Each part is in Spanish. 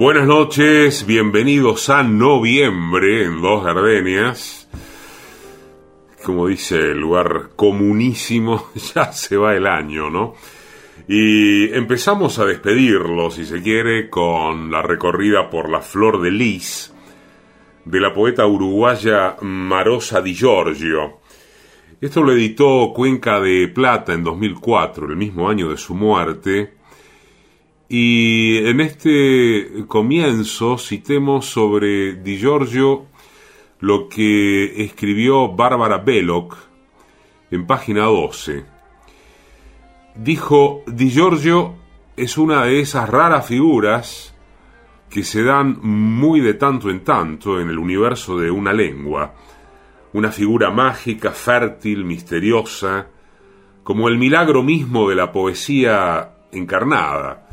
Buenas noches, bienvenidos a noviembre en Dos Gardenias. Como dice el lugar comunísimo, ya se va el año, ¿no? Y empezamos a despedirlo, si se quiere, con la recorrida por la flor de lis de la poeta uruguaya Marosa Di Giorgio. Esto lo editó Cuenca de Plata en 2004, el mismo año de su muerte, y en este comienzo citemos sobre Di Giorgio lo que escribió Bárbara Belloc en página 12. Dijo, Di Giorgio es una de esas raras figuras que se dan muy de tanto en tanto en el universo de una lengua, una figura mágica, fértil, misteriosa, como el milagro mismo de la poesía encarnada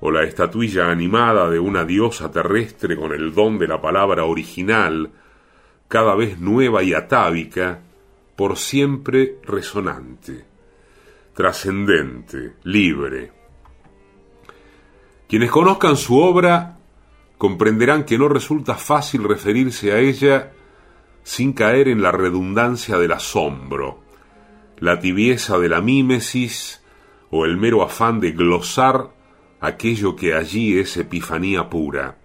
o la estatuilla animada de una diosa terrestre con el don de la palabra original, cada vez nueva y atávica, por siempre resonante, trascendente, libre. Quienes conozcan su obra comprenderán que no resulta fácil referirse a ella sin caer en la redundancia del asombro, la tibieza de la mímesis o el mero afán de glosar aquello que allí es epifanía pura,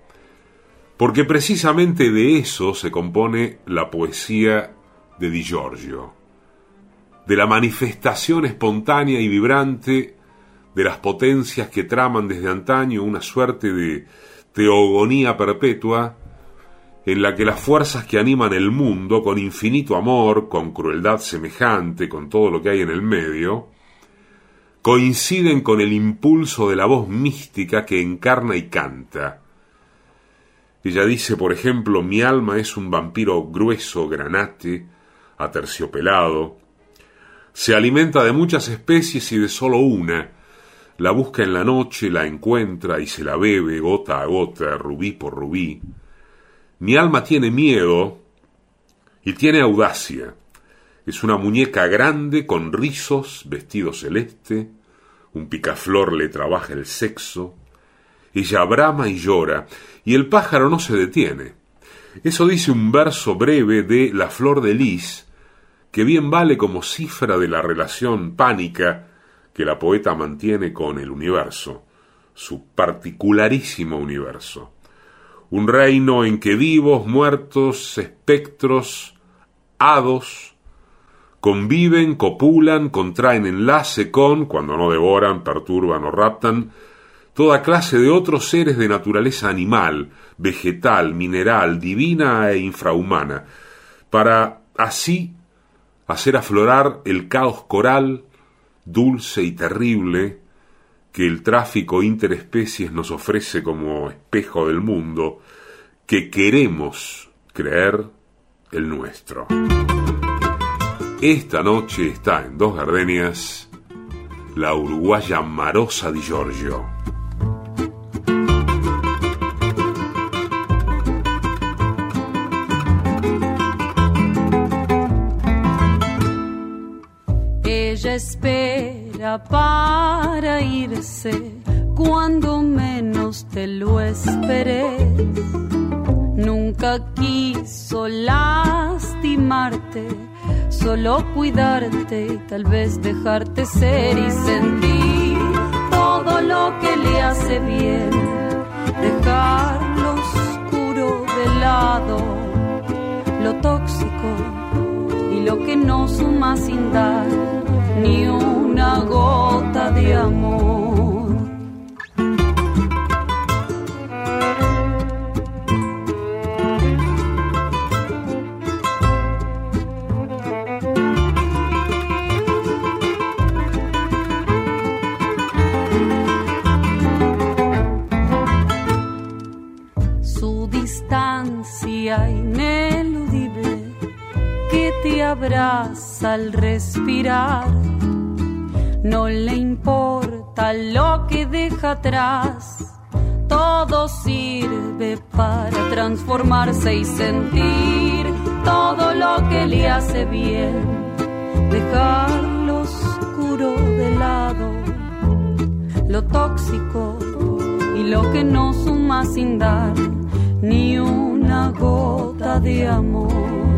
porque precisamente de eso se compone la poesía de Di Giorgio, de la manifestación espontánea y vibrante de las potencias que traman desde antaño una suerte de teogonía perpetua en la que las fuerzas que animan el mundo con infinito amor, con crueldad semejante, con todo lo que hay en el medio, coinciden con el impulso de la voz mística que encarna y canta. Ella dice, por ejemplo, mi alma es un vampiro grueso, granate, aterciopelado. Se alimenta de muchas especies y de sólo una. La busca en la noche, la encuentra y se la bebe gota a gota, rubí por rubí. Mi alma tiene miedo y tiene audacia. Es una muñeca grande con rizos, vestido celeste, un picaflor le trabaja el sexo, ella brama y llora, y el pájaro no se detiene. Eso dice un verso breve de La flor de lis, que bien vale como cifra de la relación pánica que la poeta mantiene con el universo, su particularísimo universo. Un reino en que vivos, muertos, espectros, hados, conviven, copulan, contraen enlace con, cuando no devoran, perturban o raptan, toda clase de otros seres de naturaleza animal, vegetal, mineral, divina e infrahumana, para así hacer aflorar el caos coral, dulce y terrible, que el tráfico interespecies nos ofrece como espejo del mundo, que queremos creer el nuestro. Esta noche está en Dos Gardenias la uruguaya Marosa Di Giorgio. Ella espera para irse cuando menos te lo esperes. Nunca quiso lastimarte solo cuidarte y tal vez dejarte ser y sentir todo lo que le hace bien, dejar lo oscuro de lado, lo tóxico y lo que no suma sin dar ni una gota de amor. Abraza al respirar. No le importa lo que deja atrás. Todo sirve para transformarse y sentir todo lo que le hace bien. Dejar lo oscuro de lado, lo tóxico y lo que no suma sin dar ni una gota de amor.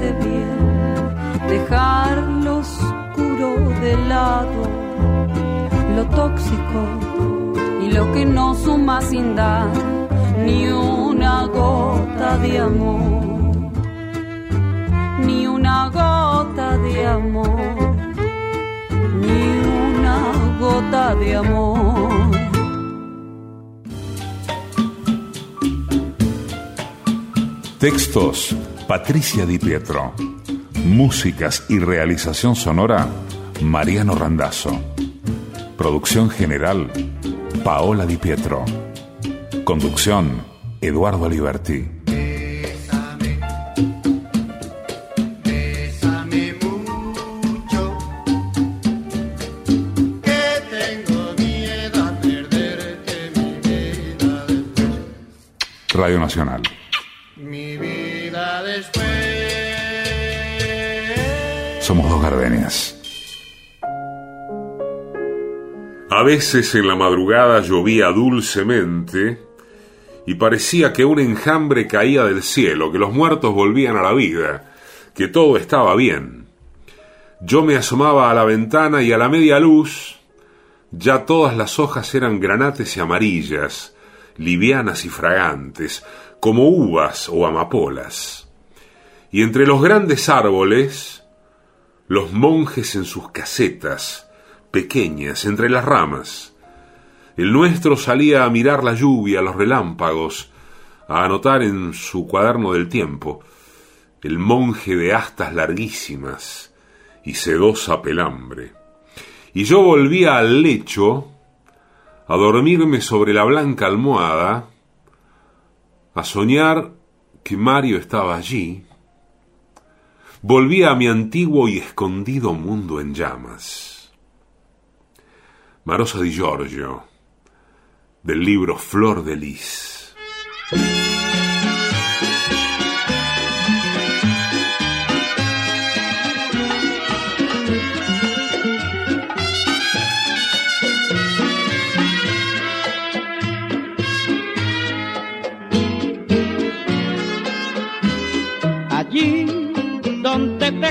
Hace bien dejar lo oscuro de lado, lo tóxico y lo que no suma sin dar ni una gota de amor, ni una gota de amor, ni una gota de amor. Textos Patricia Di Pietro. Músicas y realización sonora, Mariano Randazzo. Producción general, Paola Di Pietro. Conducción, Eduardo Aliberti. Radio Nacional. Somos dos gardenias. A veces en la madrugada llovía dulcemente y parecía que un enjambre caía del cielo, que los muertos volvían a la vida, que todo estaba bien. Yo me asomaba a la ventana y a la media luz ya todas las hojas eran granates y amarillas, livianas y fragantes, como uvas o amapolas. Y entre los grandes árboles los monjes en sus casetas, pequeñas, entre las ramas. El nuestro salía a mirar la lluvia, los relámpagos, a anotar en su cuaderno del tiempo, el monje de astas larguísimas y sedosa pelambre. Y yo volvía al lecho, a dormirme sobre la blanca almohada, a soñar que Mario estaba allí, volvía a mi antiguo y escondido mundo en llamas. Marosa di Giorgio, del libro Flor de Lis.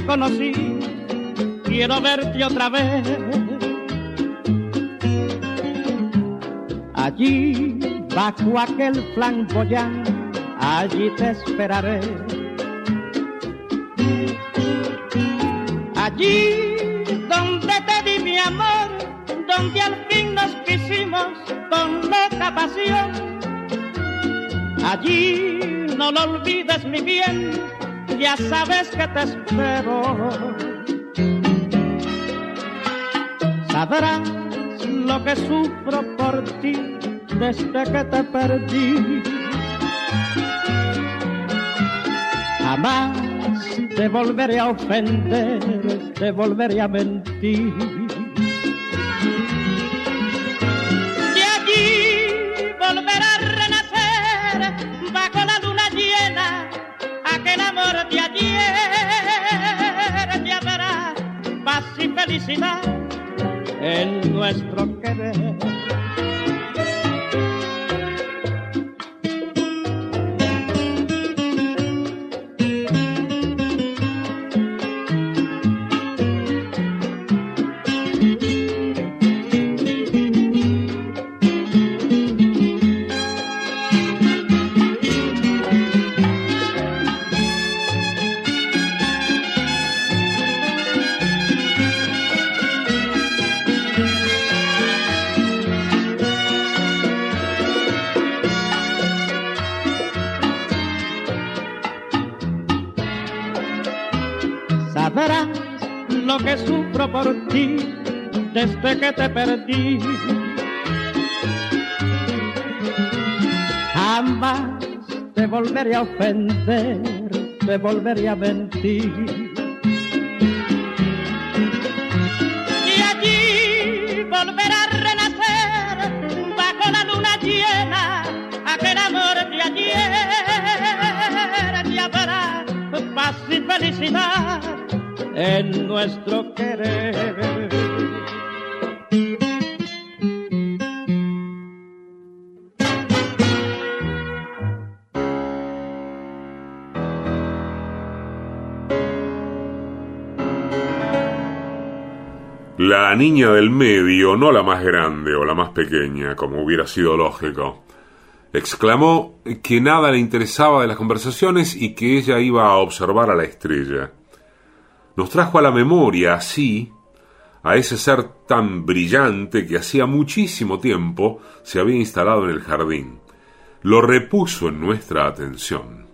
Conocí, quiero verte otra vez. Allí, bajo aquel flamboyán, allí te esperaré. Allí donde te di mi amor, donde al fin nos quisimos con loca pasión. Allí no lo olvides mi bien ya sabes que te espero. Sabrás lo que sufro por ti desde que te perdí. Jamás te volveré a ofender, te volveré a mentir. En nuestro querer. que te perdí. Jamás te volveré a ofender, te volveré a mentir. Y allí volverá a renacer bajo la luna llena aquel amor de ayer. Y habrá paz y felicidad en nuestro querer. La niña del medio, no la más grande o la más pequeña, como hubiera sido lógico, exclamó que nada le interesaba de las conversaciones y que ella iba a observar a la estrella. Nos trajo a la memoria así a ese ser tan brillante que hacía muchísimo tiempo se había instalado en el jardín. Lo repuso en nuestra atención.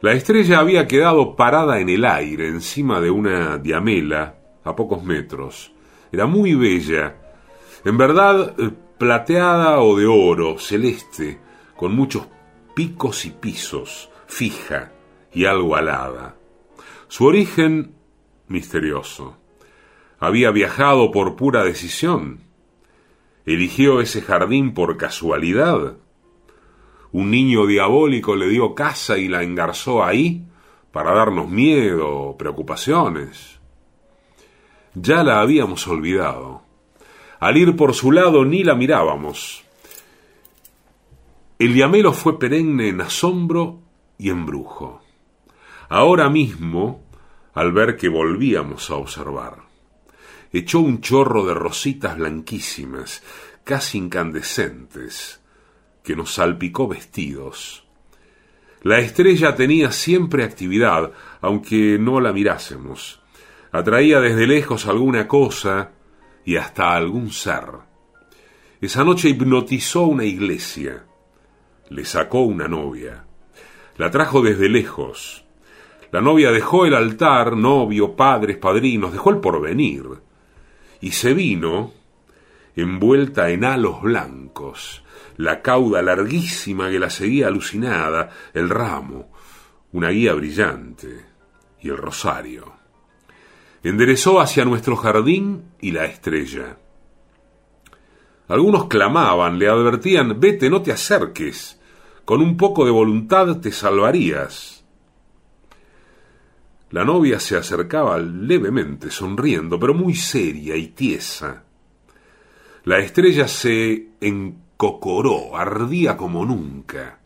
La estrella había quedado parada en el aire encima de una diamela a pocos metros. Era muy bella, en verdad eh, plateada o de oro, celeste, con muchos picos y pisos, fija y algo alada. Su origen misterioso. Había viajado por pura decisión. Eligió ese jardín por casualidad. Un niño diabólico le dio casa y la engarzó ahí para darnos miedo preocupaciones ya la habíamos olvidado. Al ir por su lado ni la mirábamos. El diamelo fue perenne en asombro y embrujo. Ahora mismo, al ver que volvíamos a observar, echó un chorro de rositas blanquísimas, casi incandescentes, que nos salpicó vestidos. La estrella tenía siempre actividad, aunque no la mirásemos atraía desde lejos alguna cosa y hasta algún ser. Esa noche hipnotizó una iglesia, le sacó una novia, la trajo desde lejos. La novia dejó el altar, novio, padres, padrinos, dejó el porvenir, y se vino envuelta en halos blancos, la cauda larguísima que la seguía alucinada, el ramo, una guía brillante y el rosario enderezó hacia nuestro jardín y la estrella. Algunos clamaban, le advertían, vete, no te acerques, con un poco de voluntad te salvarías. La novia se acercaba levemente, sonriendo, pero muy seria y tiesa. La estrella se encocoró, ardía como nunca.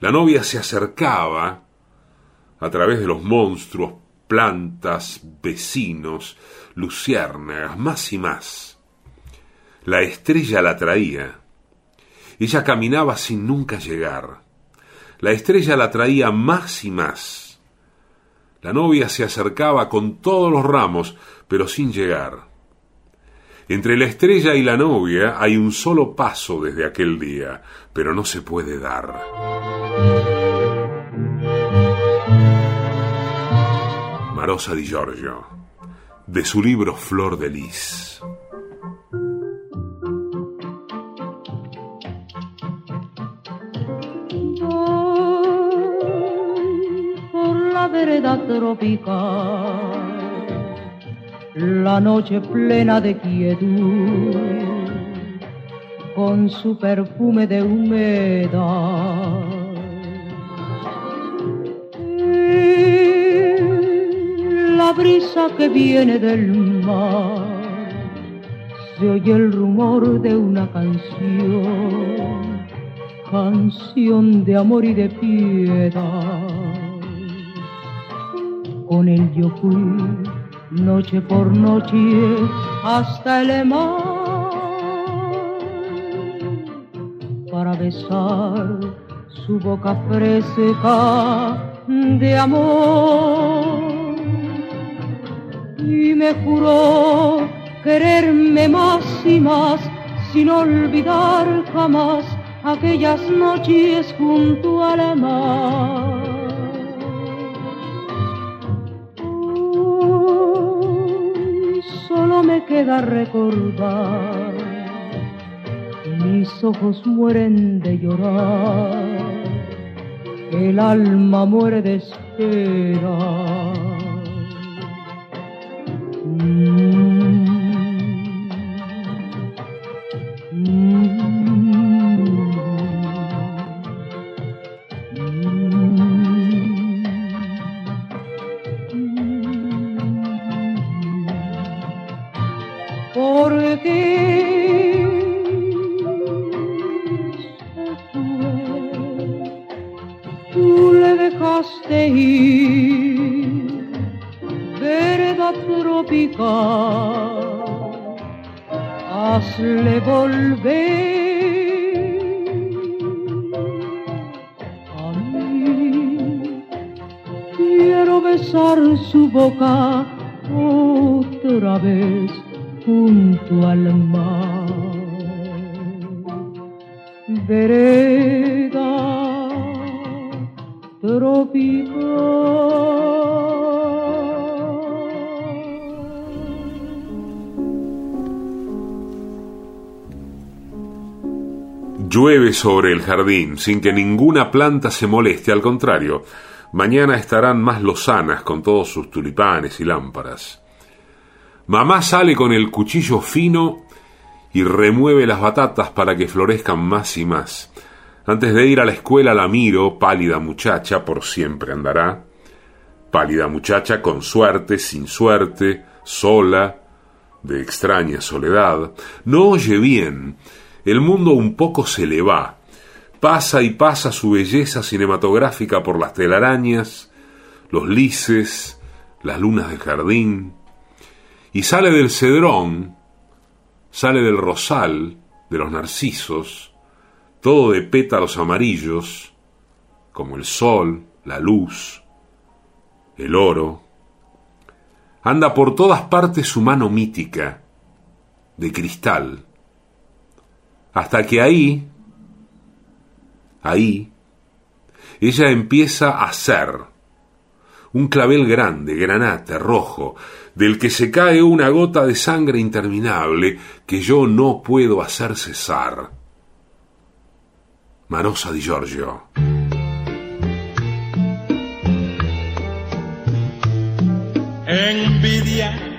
La novia se acercaba a través de los monstruos plantas, vecinos, luciérnagas, más y más. La estrella la traía. Ella caminaba sin nunca llegar. La estrella la traía más y más. La novia se acercaba con todos los ramos, pero sin llegar. Entre la estrella y la novia hay un solo paso desde aquel día, pero no se puede dar. Marosa di Giorgio, de su libro Flor de Lis. por la vereda tropical, la noche plena de quietud, con su perfume de humedad brisa que viene del mar, se oye el rumor de una canción, canción de amor y de piedad. Con él yo fui noche por noche hasta el mar. Para besar su boca fresca de amor y me juró quererme más y más sin olvidar jamás aquellas noches junto a la mar. solo me queda recordar, mis ojos mueren de llorar, el alma muere de esperar. Que Sobre el jardín sin que ninguna planta se moleste, al contrario, Mañana estarán más lozanas con todos sus tulipanes y lámparas. Mamá sale con el cuchillo fino y remueve las batatas para que florezcan más y más. Antes de ir a la escuela la miro, pálida muchacha, por siempre andará. Pálida muchacha con suerte, sin suerte, sola, de extraña soledad. No oye bien, el mundo un poco se le va pasa y pasa su belleza cinematográfica por las telarañas, los lices, las lunas del jardín, y sale del cedrón, sale del rosal, de los narcisos, todo de pétalos amarillos, como el sol, la luz, el oro. Anda por todas partes su mano mítica, de cristal, hasta que ahí, Ahí, ella empieza a ser un clavel grande, granate, rojo, del que se cae una gota de sangre interminable que yo no puedo hacer cesar. Marosa di Giorgio. Envidia.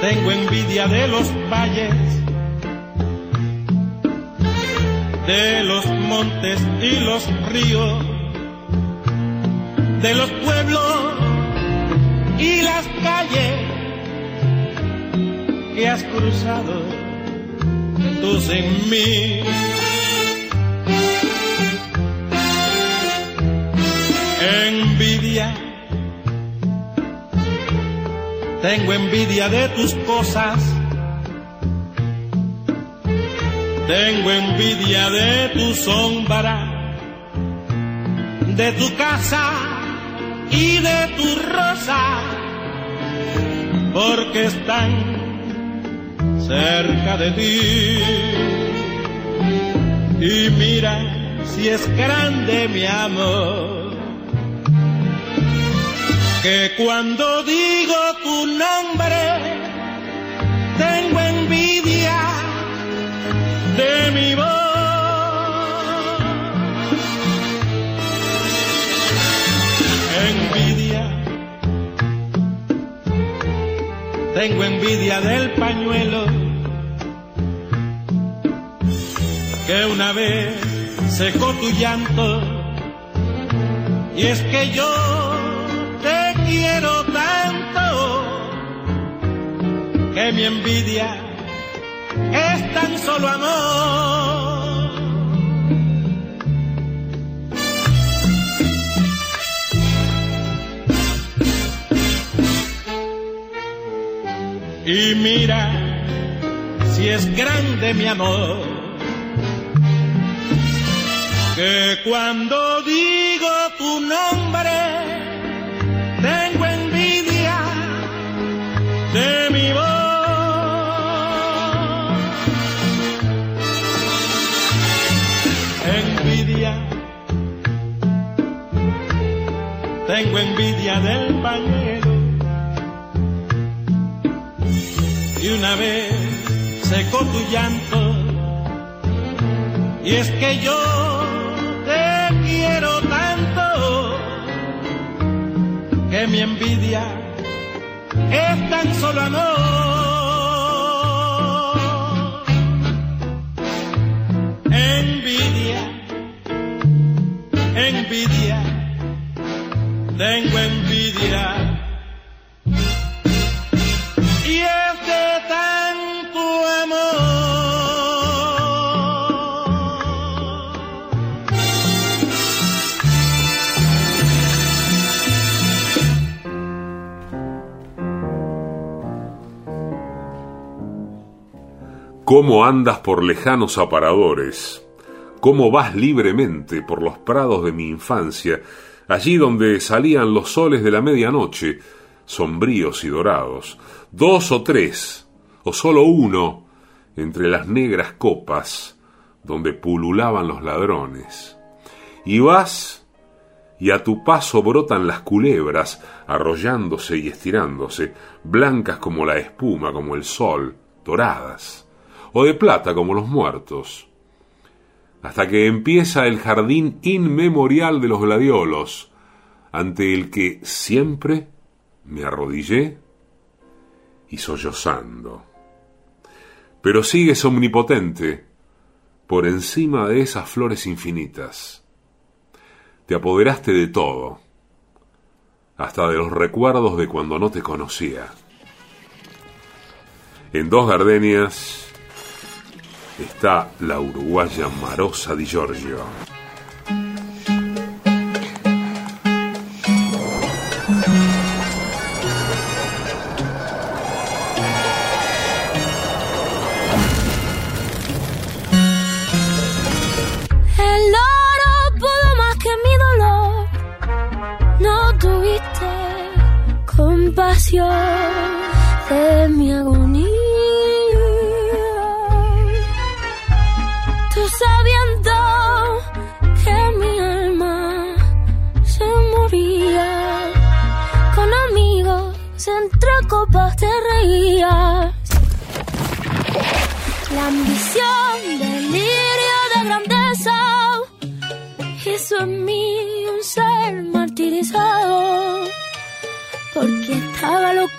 Tengo envidia de los valles de los montes y los ríos, de los pueblos y las calles que has cruzado tú en mí. Envidia, tengo envidia de tus cosas Tengo envidia de tu sombra, de tu casa y de tu rosa, porque están cerca de ti. Y mira si es grande mi amor, que cuando digo tu nombre, tengo envidia de mi voz. Envidia, tengo envidia del pañuelo que una vez secó tu llanto. Y es que yo que mi envidia es tan solo amor. Y mira si es grande mi amor, que cuando digo tu nombre, tengo envidia del pañero. Y una vez secó tu llanto, y es que yo te quiero tanto, que mi envidia es tan solo amor. tengo envidia. Y es tanto amor. ¿Cómo andas por lejanos aparadores? ¿Cómo vas libremente por los prados de mi infancia? Allí donde salían los soles de la medianoche, sombríos y dorados, dos o tres, o solo uno, entre las negras copas donde pululaban los ladrones. Y vas, y a tu paso brotan las culebras, arrollándose y estirándose, blancas como la espuma, como el sol, doradas, o de plata como los muertos, hasta que empieza el jardín inmemorial de los gladiolos, ante el que siempre me arrodillé y sollozando. Pero sigues omnipotente por encima de esas flores infinitas. Te apoderaste de todo, hasta de los recuerdos de cuando no te conocía. En dos gardenias está la uruguaya Marosa Di Giorgio.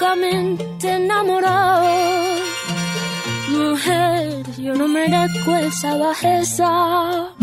Locamente enamorado. Mujer, yo no merezco esa bajeza.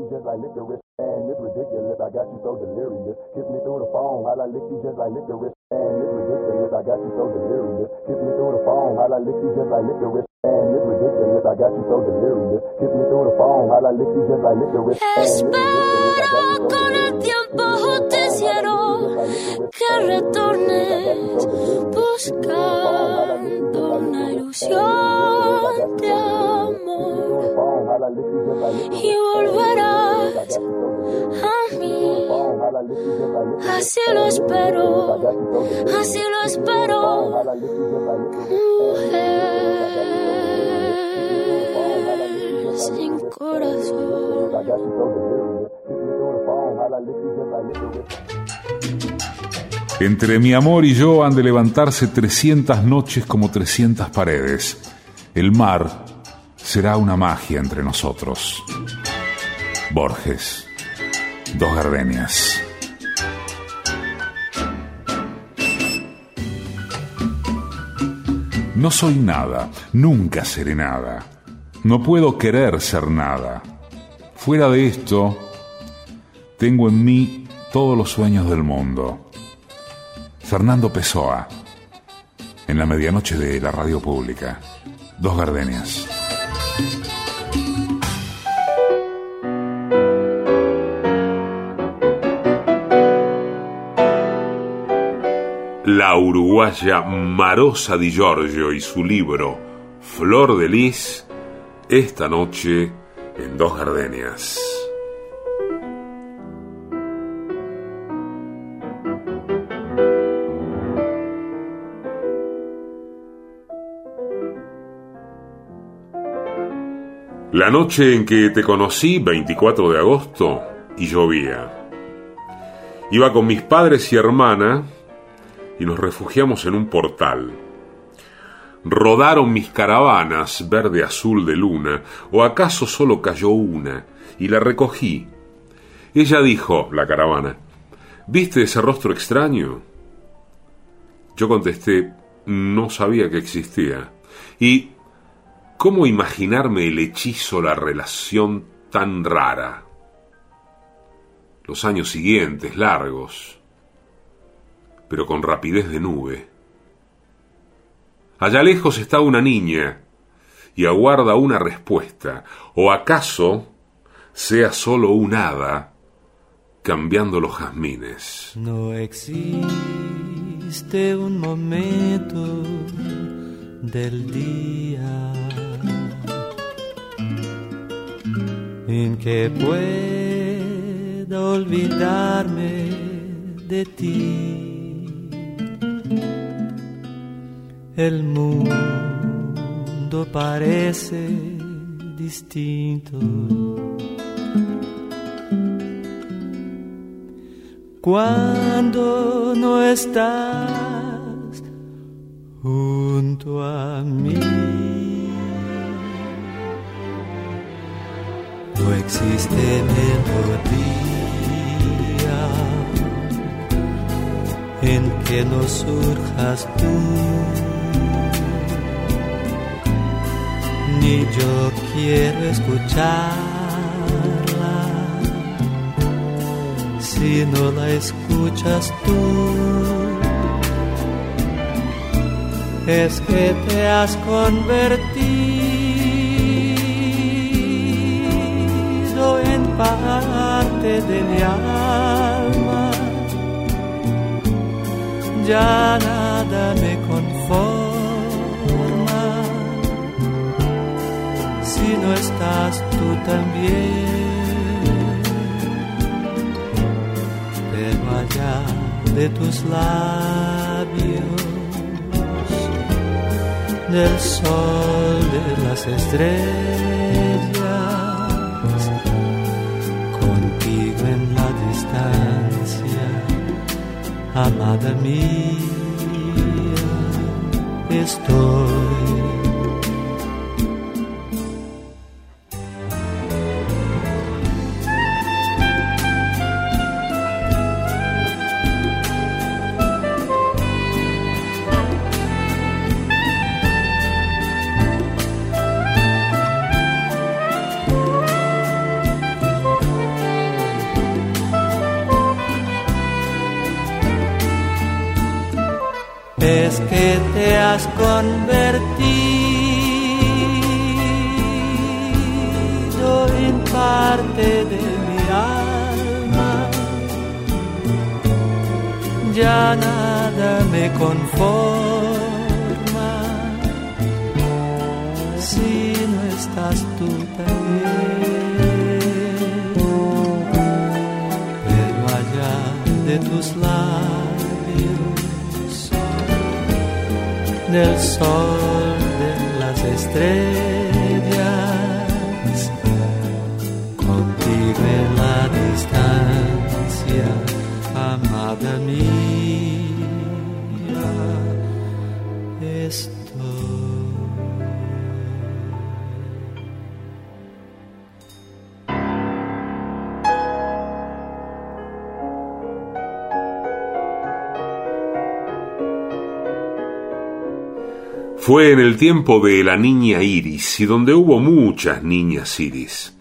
You just like licorice. And it's ridiculous, I got you so delirious. Kiss me through the phone while I lick you just like licorice. And it's ridiculous, I got you so delirious. Kiss me through the phone while I lick you just like licorice. And it's ridiculous, I got you so delirious. Kiss me through the phone while I lick you just like licorice. Espero con el tiempo justiciero que retornes buscando una ilusión de amor y volverás a mí. Así lo espero, así lo espero, mujer sin corazón. Entre mi amor y yo han de levantarse 300 noches como 300 paredes. El mar será una magia entre nosotros. Borges, dos gardenias. No soy nada, nunca seré nada. No puedo querer ser nada. Fuera de esto, tengo en mí todos los sueños del mundo. Fernando Pessoa, en la medianoche de la radio pública. Dos gardenias. La uruguaya Marosa Di Giorgio y su libro Flor de Lis, esta noche en Dos Gardenias. La noche en que te conocí, 24 de agosto, y llovía. Iba con mis padres y hermana y nos refugiamos en un portal. Rodaron mis caravanas verde azul de luna, o acaso solo cayó una, y la recogí. Ella dijo, la caravana, ¿Viste ese rostro extraño? Yo contesté, no sabía que existía. ¿Y cómo imaginarme el hechizo, la relación tan rara? Los años siguientes, largos, pero con rapidez de nube. Allá lejos está una niña y aguarda una respuesta, o acaso sea solo un hada cambiando los jazmines. No existe un momento del día en que pueda olvidarme de ti. El mundo parece distinto. Cuando no estás junto a mí. No existe melodía en que no surjas tú. ni yo quiero escucharla si no la escuchas tú. Es que te has convertido parte de mi alma. Ya nada me conforma si no estás tú también. Pero allá de tus labios, del sol, de las estrellas, amada minha, estou mía, estoy. has convertido en parte de mi alma. Ya nada me conforma del sol, de las estrellas, Fue en el tiempo de la niña Iris y donde hubo muchas niñas Iris.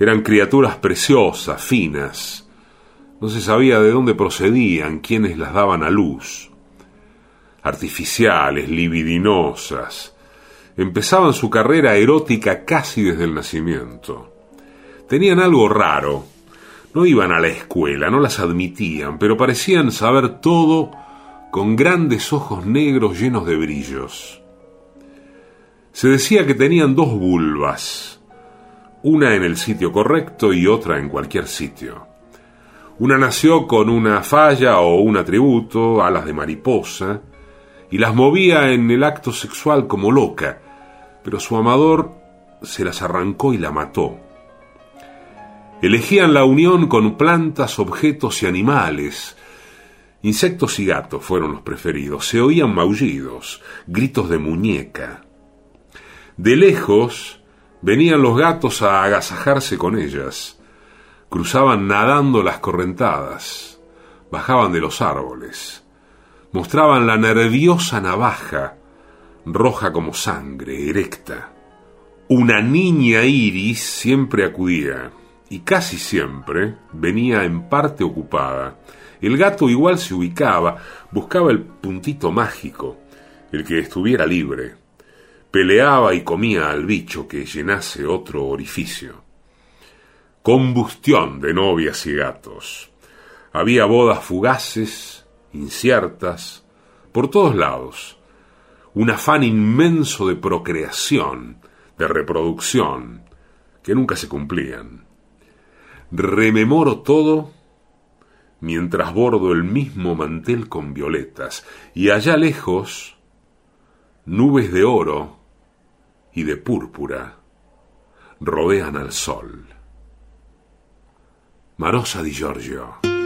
Eran criaturas preciosas, finas. No se sabía de dónde procedían, quiénes las daban a luz. Artificiales, libidinosas. Empezaban su carrera erótica casi desde el nacimiento. Tenían algo raro. No iban a la escuela, no las admitían, pero parecían saber todo con grandes ojos negros llenos de brillos. Se decía que tenían dos vulvas, una en el sitio correcto y otra en cualquier sitio. Una nació con una falla o un atributo, alas de mariposa, y las movía en el acto sexual como loca, pero su amador se las arrancó y la mató. Elegían la unión con plantas, objetos y animales. Insectos y gatos fueron los preferidos. Se oían maullidos, gritos de muñeca. De lejos venían los gatos a agasajarse con ellas. Cruzaban nadando las correntadas. bajaban de los árboles, mostraban la nerviosa navaja, roja como sangre, erecta. Una niña iris siempre acudía, y casi siempre venía en parte ocupada. El gato igual se ubicaba, buscaba el puntito mágico, el que estuviera libre. Peleaba y comía al bicho que llenase otro orificio. Combustión de novias y gatos. Había bodas fugaces, inciertas, por todos lados. Un afán inmenso de procreación, de reproducción, que nunca se cumplían. Rememoro todo mientras bordo el mismo mantel con violetas, y allá lejos, nubes de oro y de púrpura rodean al sol. Marosa di Giorgio.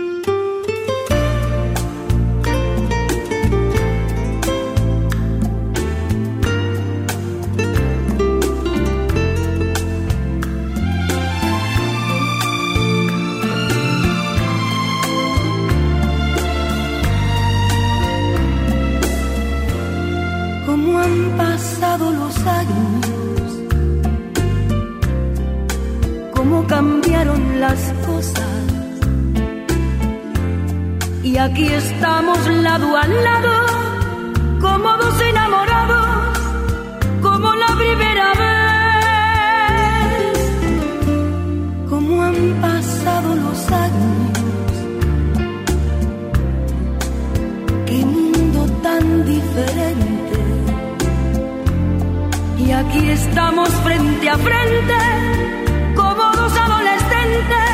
Lado lado, como dos enamorados, como la primera vez. Cómo han pasado los años, qué mundo tan diferente. Y aquí estamos frente a frente, como dos adolescentes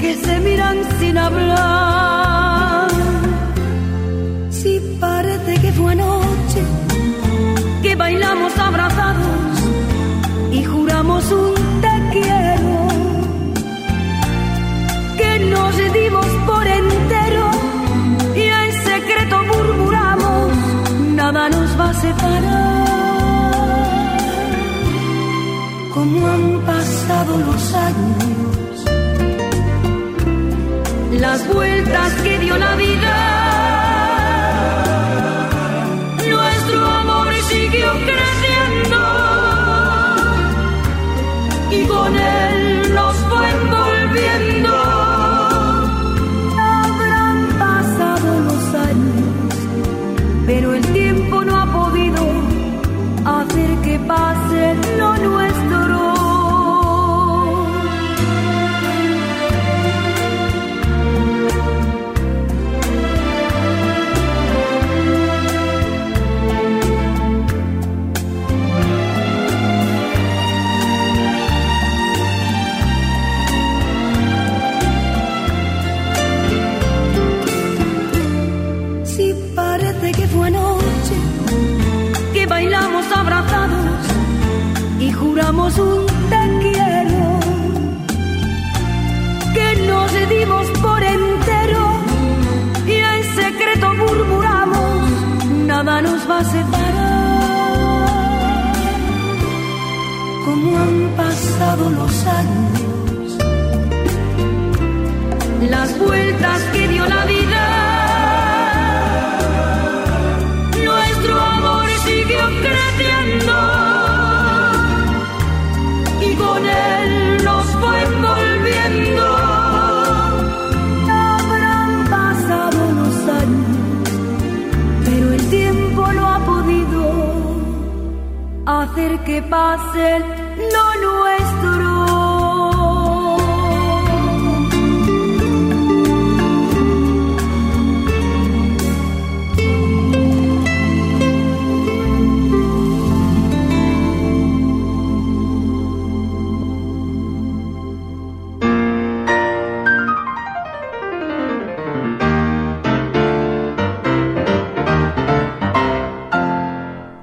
que se miran sin hablar. Cómo han pasado los años, las vueltas que dio la vida. Nuestro amor siguió creciendo y con él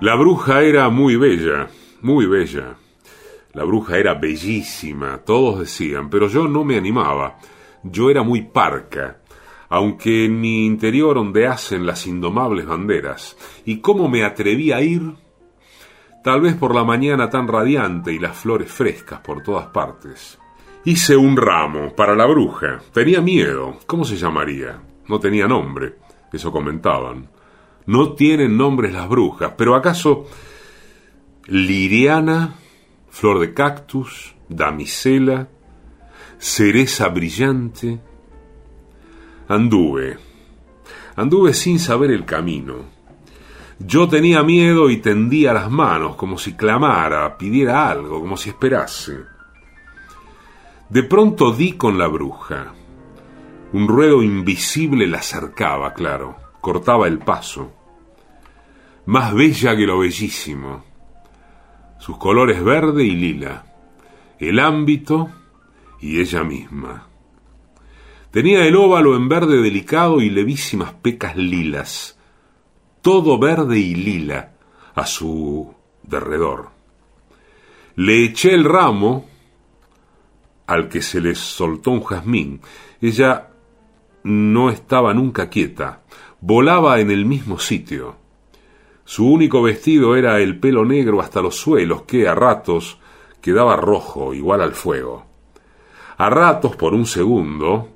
La bruja era muy bella, muy bella. La bruja era bellísima, todos decían, pero yo no me animaba. Yo era muy parca, aunque en mi interior ondeasen las indomables banderas. ¿Y cómo me atreví a ir? Tal vez por la mañana tan radiante y las flores frescas por todas partes. Hice un ramo para la bruja. Tenía miedo. ¿Cómo se llamaría? no tenía nombre, eso comentaban. No tienen nombres las brujas, pero ¿acaso Liriana, Flor de Cactus, Damisela, Cereza Brillante? Anduve, anduve sin saber el camino. Yo tenía miedo y tendía las manos como si clamara, pidiera algo, como si esperase. De pronto di con la bruja. Un ruedo invisible la acercaba, claro, cortaba el paso. Más bella que lo bellísimo. Sus colores verde y lila. El ámbito y ella misma. Tenía el óvalo en verde delicado y levísimas pecas lilas, todo verde y lila a su derredor. Le eché el ramo al que se le soltó un jazmín. Ella no estaba nunca quieta, volaba en el mismo sitio. Su único vestido era el pelo negro hasta los suelos, que a ratos quedaba rojo, igual al fuego. A ratos, por un segundo,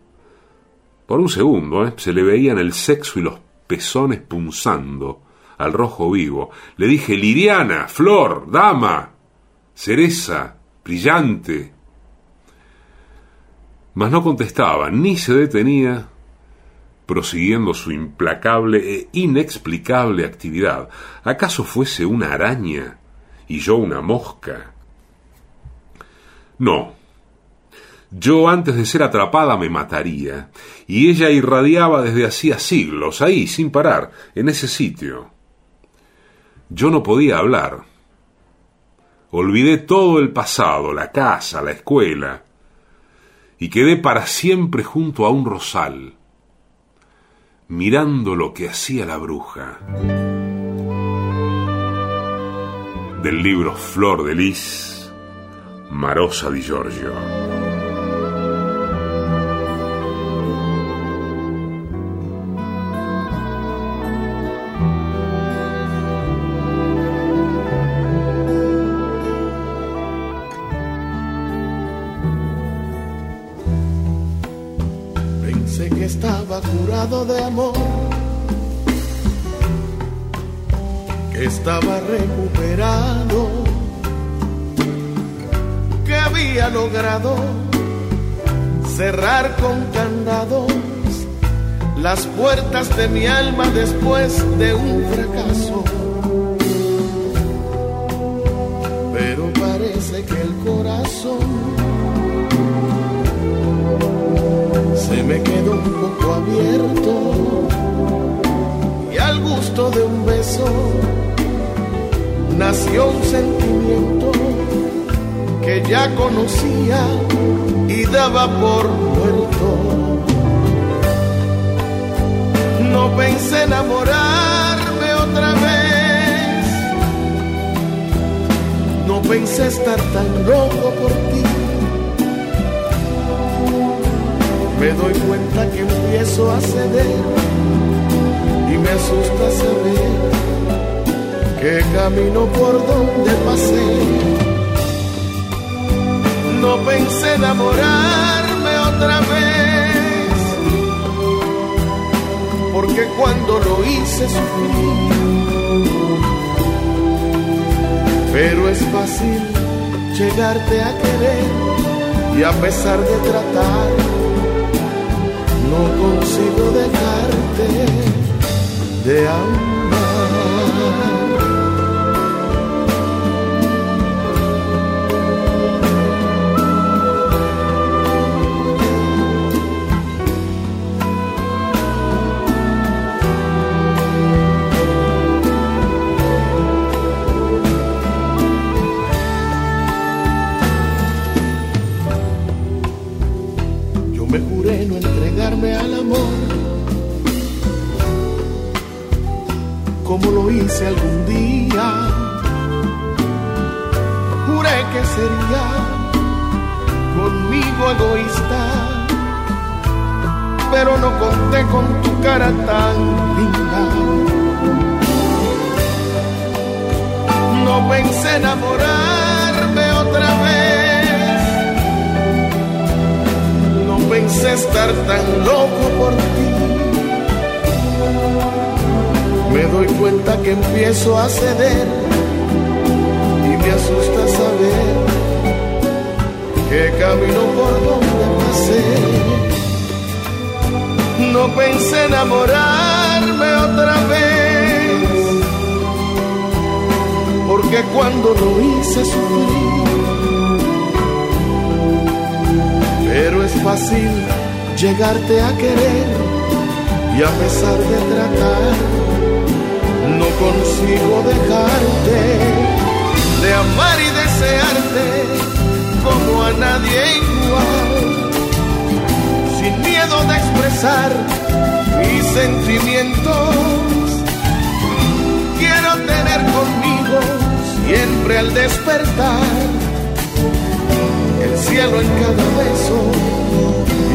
por un segundo, ¿eh? se le veían el sexo y los pezones punzando al rojo vivo. Le dije, Liriana, flor, dama, cereza, brillante. Mas no contestaba, ni se detenía, prosiguiendo su implacable e inexplicable actividad. ¿Acaso fuese una araña y yo una mosca? No. Yo antes de ser atrapada me mataría, y ella irradiaba desde hacía siglos, ahí, sin parar, en ese sitio. Yo no podía hablar. Olvidé todo el pasado, la casa, la escuela, y quedé para siempre junto a un rosal mirando lo que hacía la bruja. Del libro Flor de Lis, Marosa di Giorgio. Logrado cerrar con candados las puertas de mi alma después de un fracaso. Pero parece que el corazón se me quedó un poco abierto y al gusto de un beso nació un sentimiento que ya conocía y daba por muerto. No pensé enamorarme otra vez, no pensé estar tan loco por ti me doy cuenta que empiezo a ceder y me asusta saber que camino por donde pasé. No pensé enamorarme otra vez, porque cuando lo hice sufrí. Pero es fácil llegarte a querer y a pesar de tratar no consigo dejarte de amar. Como lo hice algún día. Juré que sería conmigo egoísta, pero no conté con tu cara tan linda. No pensé enamorarme otra vez no pensé estar tan loco por ti. Doy cuenta que empiezo a ceder y me asusta saber que camino por donde pasé. No pensé enamorarme otra vez, porque cuando lo hice sufrir. Pero es fácil llegarte a querer y a pesar de tratar no consigo dejarte de amar y desearte como a nadie igual, sin miedo de expresar mis sentimientos. Quiero tener conmigo siempre al despertar el cielo en cada beso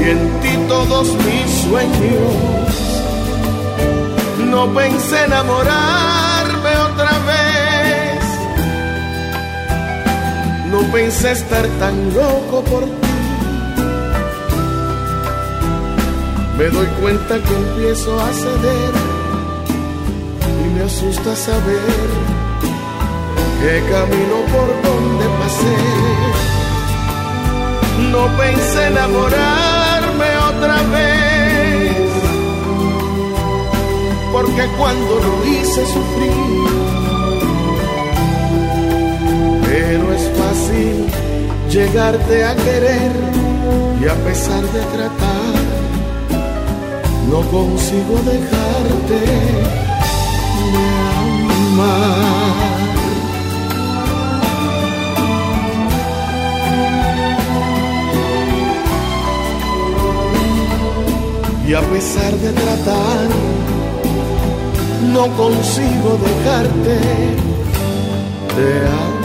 y en ti todos mis sueños no pensé enamorarme otra vez. No pensé estar tan loco por ti. Me doy cuenta que empiezo a ceder y me asusta saber que camino por donde pasé. No pensé enamorarme otra vez porque cuando lo hice sufrir. Pero es fácil llegarte a querer y a pesar de tratar, no consigo dejarte de amar. Y a pesar de tratar, no consigo dejarte de amar.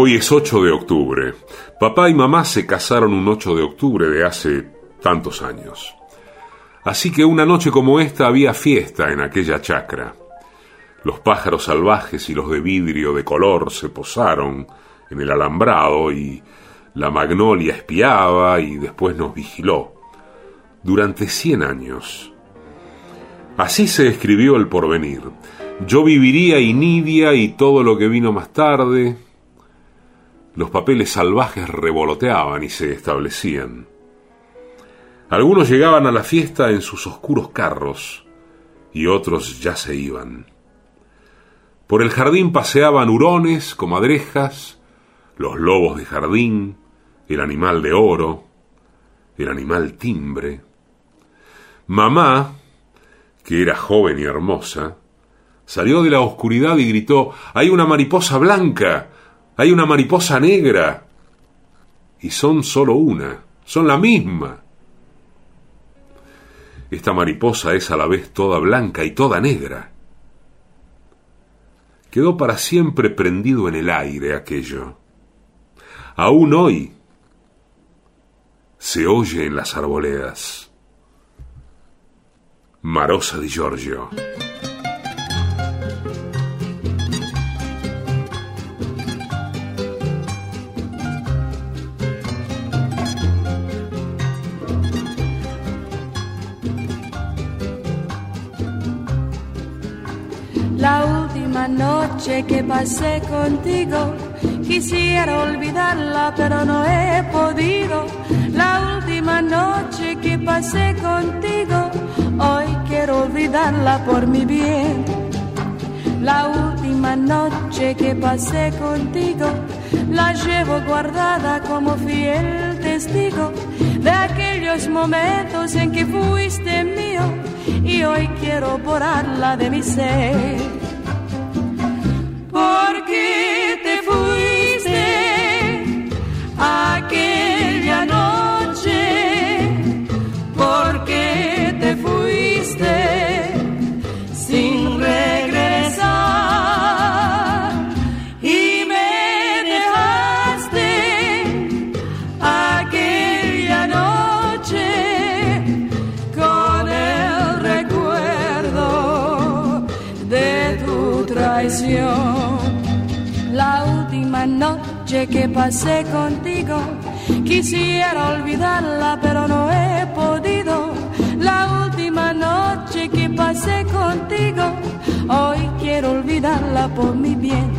Hoy es 8 de octubre. Papá y mamá se casaron un 8 de octubre de hace tantos años. Así que una noche como esta había fiesta en aquella chacra. Los pájaros salvajes y los de vidrio de color se posaron en el alambrado y la magnolia espiaba y después nos vigiló. Durante cien años. Así se escribió el porvenir. Yo viviría y Nidia y todo lo que vino más tarde. Los papeles salvajes revoloteaban y se establecían. Algunos llegaban a la fiesta en sus oscuros carros y otros ya se iban. Por el jardín paseaban hurones, comadrejas, los lobos de jardín, el animal de oro, el animal timbre. Mamá, que era joven y hermosa, salió de la oscuridad y gritó, hay una mariposa blanca, hay una mariposa negra. Y son solo una, son la misma. Esta mariposa es a la vez toda blanca y toda negra. Quedó para siempre prendido en el aire aquello. Aún hoy se oye en las arboledas. Marosa di Giorgio. Noche que pasé contigo, quisiera olvidarla, pero no he podido. La última noche que pasé contigo, hoy quiero olvidarla por mi bien. La última noche que pasé contigo, la llevo guardada como fiel testigo de aquellos momentos en que fuiste mío y hoy quiero borrarla de mi ser. Noche que pasé contigo. Quisiera olvidarla, pero no he podido. La última noche que pasé contigo, hoy quiero olvidarla por mi bien.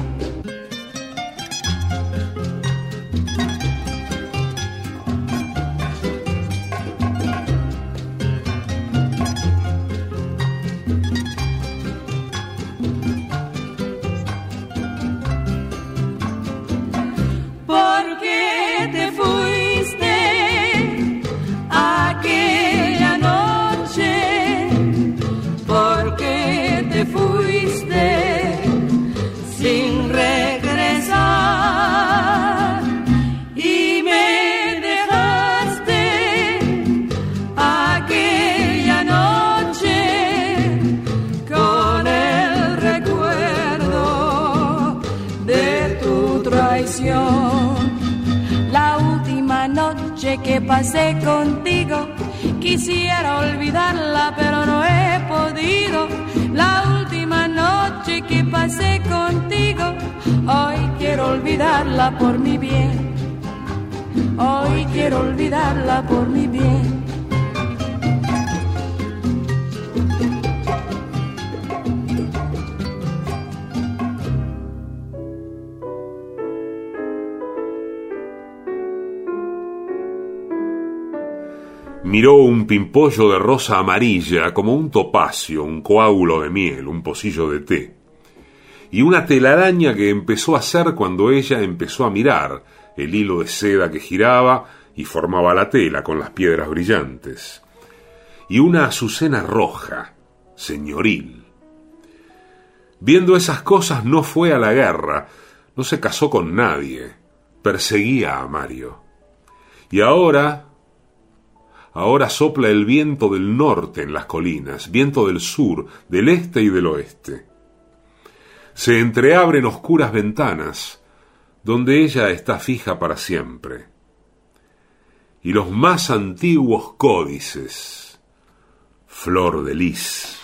Que pasé contigo. Quisiera olvidarla, pero no he podido. La última noche que pasé contigo, hoy quiero olvidarla por mi bien. Hoy quiero olvidarla por mi bien. Miró un pimpollo de rosa amarilla como un topacio, un coágulo de miel, un pocillo de té. Y una telaraña que empezó a hacer cuando ella empezó a mirar el hilo de seda que giraba y formaba la tela con las piedras brillantes. Y una azucena roja, señoril. Viendo esas cosas no fue a la guerra, no se casó con nadie, perseguía a Mario. Y ahora, Ahora sopla el viento del norte en las colinas, viento del sur, del este y del oeste. Se entreabren oscuras ventanas, donde ella está fija para siempre. Y los más antiguos códices, flor de lis.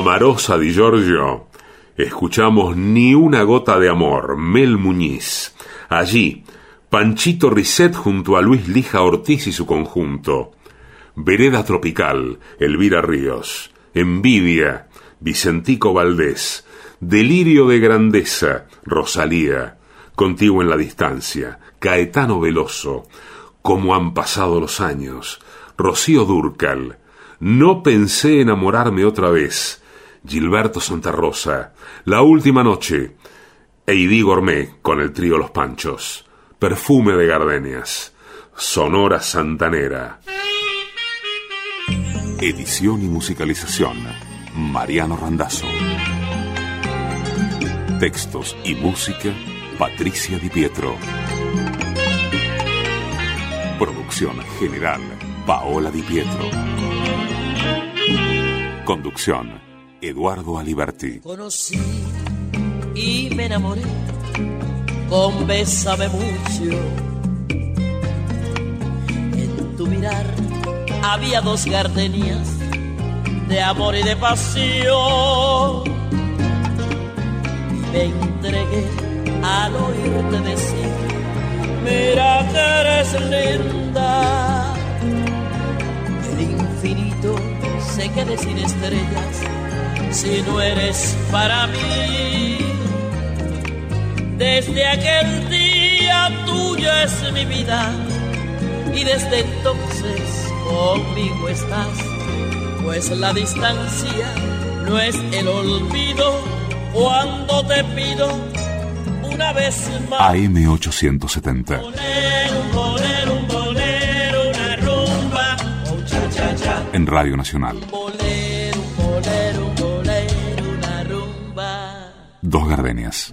Junto a Marosa Di Giorgio, escuchamos Ni una gota de amor, Mel Muñiz. Allí, Panchito Risset junto a Luis Lija Ortiz y su conjunto. Vereda Tropical, Elvira Ríos. Envidia, Vicentico Valdés. Delirio de grandeza, Rosalía. Contigo en la distancia, Caetano Veloso. Cómo han pasado los años, Rocío Durcal. No pensé enamorarme otra vez. Gilberto Santa Rosa, La Última Noche. Eidí Gourmet con el trío Los Panchos. Perfume de gardenias. Sonora Santanera. Edición y musicalización. Mariano Randazzo. Textos y música. Patricia Di Pietro. Producción general. Paola Di Pietro. Conducción, Eduardo Aliberti. Conocí y me enamoré con Bésame mucho. En tu mirar había dos gardenias de amor y de pasión. Me entregué al oírte decir, mira que eres linda. El infinito se quede sin estrellas si no eres para mí. Desde aquel día tuya es mi vida y desde entonces conmigo estás, pues la distancia no es el olvido cuando te pido una vez más. AM870. En Radio Nacional. Dos gardenias.